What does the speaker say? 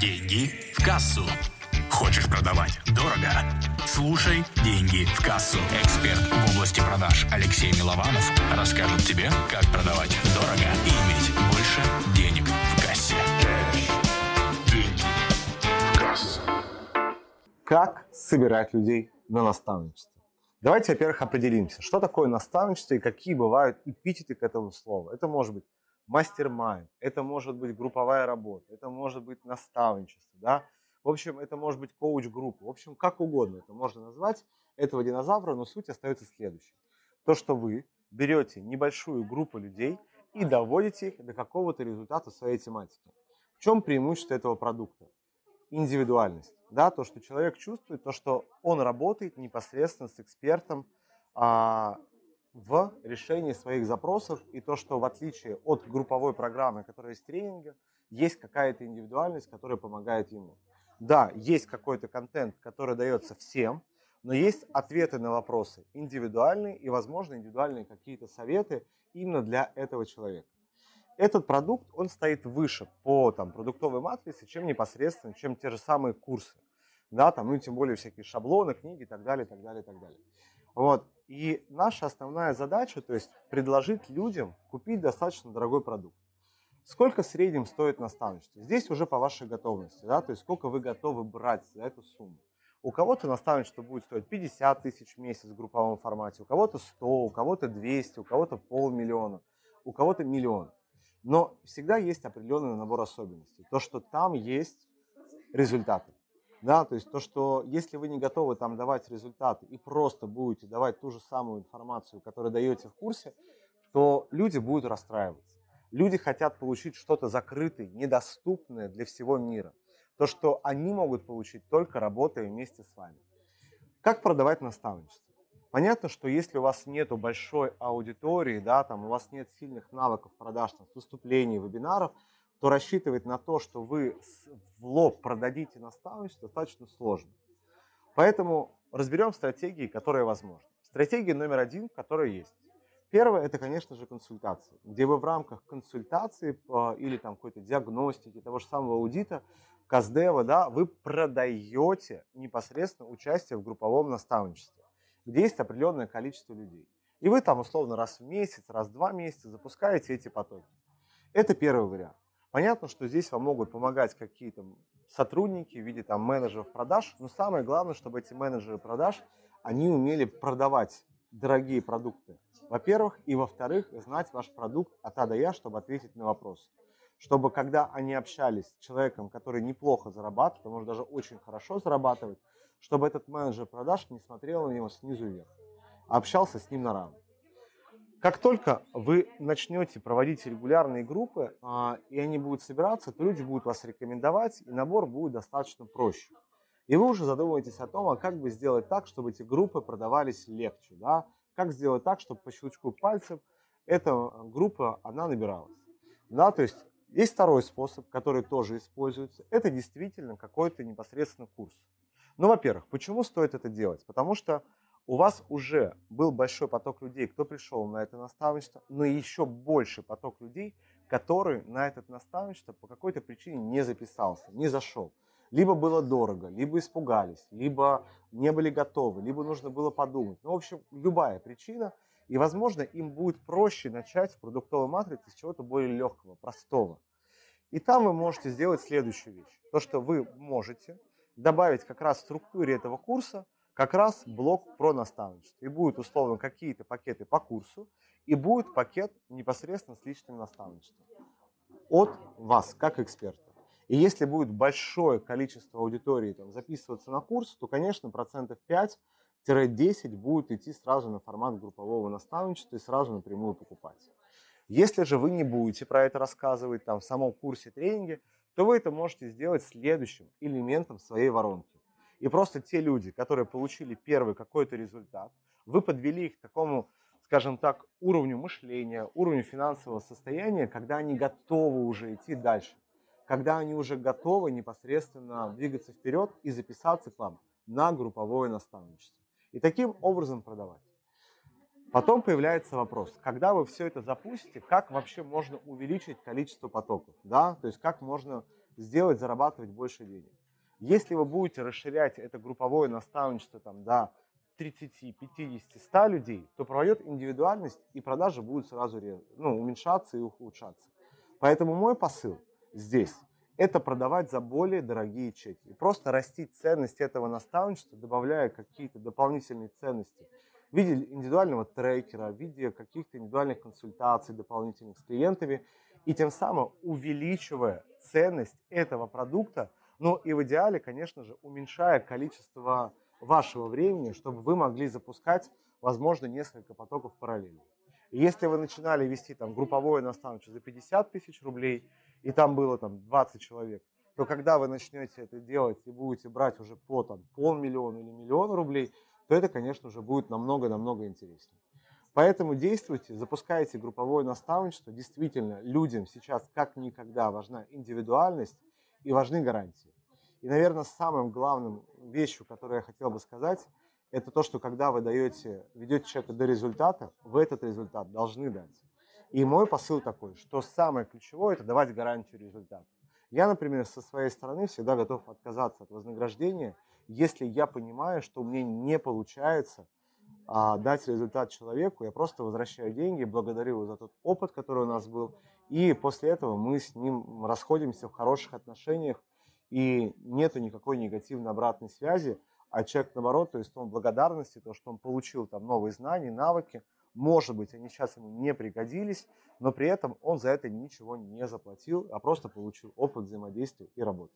Деньги в кассу. Хочешь продавать дорого? Слушай «Деньги в кассу». Эксперт в области продаж Алексей Милованов расскажет тебе, как продавать дорого и иметь больше денег в кассе. Деньги в кассу. Как собирать людей на наставничество? Давайте, во-первых, определимся, что такое наставничество и какие бывают эпитеты к этому слову. Это может быть мастер-майнд, это может быть групповая работа, это может быть наставничество, да, в общем, это может быть коуч-группа, в общем, как угодно это можно назвать этого динозавра, но суть остается следующей. То, что вы берете небольшую группу людей и доводите их до какого-то результата своей тематике. В чем преимущество этого продукта? Индивидуальность. Да, то, что человек чувствует, то, что он работает непосредственно с экспертом а, в решении своих запросов и то, что в отличие от групповой программы, которая есть тренинга, есть какая-то индивидуальность, которая помогает ему. Да, есть какой-то контент, который дается всем, но есть ответы на вопросы индивидуальные и, возможно, индивидуальные какие-то советы именно для этого человека. Этот продукт, он стоит выше по там, продуктовой матрице, чем непосредственно, чем те же самые курсы. Да, там, ну, тем более всякие шаблоны, книги и так далее, и так далее, и так далее. Вот. И наша основная задача, то есть предложить людям купить достаточно дорогой продукт. Сколько в среднем стоит наставничество? Здесь уже по вашей готовности, да, то есть сколько вы готовы брать за эту сумму. У кого-то наставничество будет стоить 50 тысяч в месяц в групповом формате, у кого-то 100, у кого-то 200, у кого-то полмиллиона, у кого-то миллион. Но всегда есть определенный набор особенностей. То, что там есть результаты. Да, то есть то, что если вы не готовы там давать результаты и просто будете давать ту же самую информацию, которую даете в курсе, то люди будут расстраиваться. Люди хотят получить что-то закрытое, недоступное для всего мира. То, что они могут получить только работая вместе с вами. Как продавать наставничество? Понятно, что если у вас нет большой аудитории, да, там, у вас нет сильных навыков продаж, там, выступлений, вебинаров – то рассчитывать на то, что вы в лоб продадите наставничество, достаточно сложно. Поэтому разберем стратегии, которые возможны. Стратегия номер один, которая есть. Первое, это, конечно же, консультации, где вы в рамках консультации или там какой-то диагностики, того же самого аудита, Каздева, да, вы продаете непосредственно участие в групповом наставничестве, где есть определенное количество людей. И вы там условно раз в месяц, раз в два месяца запускаете эти потоки. Это первый вариант. Понятно, что здесь вам могут помогать какие-то сотрудники в виде там, менеджеров продаж, но самое главное, чтобы эти менеджеры продаж, они умели продавать дорогие продукты, во-первых, и во-вторых, знать ваш продукт от А до Я, чтобы ответить на вопрос. Чтобы когда они общались с человеком, который неплохо зарабатывает, а может даже очень хорошо зарабатывает, чтобы этот менеджер продаж не смотрел на него снизу вверх, а общался с ним на равных. Как только вы начнете проводить регулярные группы, а, и они будут собираться, то люди будут вас рекомендовать, и набор будет достаточно проще. И вы уже задумываетесь о том, а как бы сделать так, чтобы эти группы продавались легче, да? Как сделать так, чтобы по щелчку пальцев эта группа, она набиралась. Да, то есть есть второй способ, который тоже используется. Это действительно какой-то непосредственно курс. Ну, во-первых, почему стоит это делать? Потому что у вас уже был большой поток людей, кто пришел на это наставничество, но еще больше поток людей, который на это наставничество по какой-то причине не записался, не зашел. Либо было дорого, либо испугались, либо не были готовы, либо нужно было подумать. Ну, в общем, любая причина. И, возможно, им будет проще начать в продуктовой матрице с чего-то более легкого, простого. И там вы можете сделать следующую вещь. То, что вы можете добавить как раз в структуре этого курса как раз блок про наставничество. И будет условно какие-то пакеты по курсу, и будет пакет непосредственно с личным наставничеством от вас, как эксперта. И если будет большое количество аудитории там, записываться на курс, то, конечно, процентов 5-10 будет идти сразу на формат группового наставничества и сразу напрямую покупать. Если же вы не будете про это рассказывать там, в самом курсе тренинге, то вы это можете сделать следующим элементом своей воронки. И просто те люди, которые получили первый какой-то результат, вы подвели их к такому, скажем так, уровню мышления, уровню финансового состояния, когда они готовы уже идти дальше, когда они уже готовы непосредственно двигаться вперед и записаться к вам на групповое наставничество. И таким образом продавать. Потом появляется вопрос, когда вы все это запустите, как вообще можно увеличить количество потоков, да, то есть как можно сделать, зарабатывать больше денег. Если вы будете расширять это групповое наставничество там, до 30, 50, 100 людей, то пройдет индивидуальность и продажи будут сразу ну, уменьшаться и ухудшаться. Поэтому мой посыл здесь – это продавать за более дорогие чеки. И просто растить ценность этого наставничества, добавляя какие-то дополнительные ценности в виде индивидуального трекера, в виде каких-то индивидуальных консультаций дополнительных с клиентами, и тем самым увеличивая ценность этого продукта, но и в идеале, конечно же, уменьшая количество вашего времени, чтобы вы могли запускать, возможно, несколько потоков параллельно. Если вы начинали вести там групповое наставничество за 50 тысяч рублей, и там было там 20 человек, то когда вы начнете это делать и будете брать уже по там, полмиллиона или миллион рублей, то это, конечно же, будет намного-намного интереснее. Поэтому действуйте, запускайте групповое наставничество. Действительно, людям сейчас как никогда важна индивидуальность и важны гарантии. И, наверное, самым главным вещью, которую я хотел бы сказать, это то, что когда вы даете, ведете человека до результата, вы этот результат должны дать. И мой посыл такой, что самое ключевое – это давать гарантию результата. Я, например, со своей стороны всегда готов отказаться от вознаграждения, если я понимаю, что мне не получается а, дать результат человеку, я просто возвращаю деньги, благодарю его за тот опыт, который у нас был, и после этого мы с ним расходимся в хороших отношениях, и нету никакой негативной обратной связи, а человек наоборот, то есть он благодарности, то, что он получил там новые знания, навыки, может быть, они сейчас ему не пригодились, но при этом он за это ничего не заплатил, а просто получил опыт взаимодействия и работы.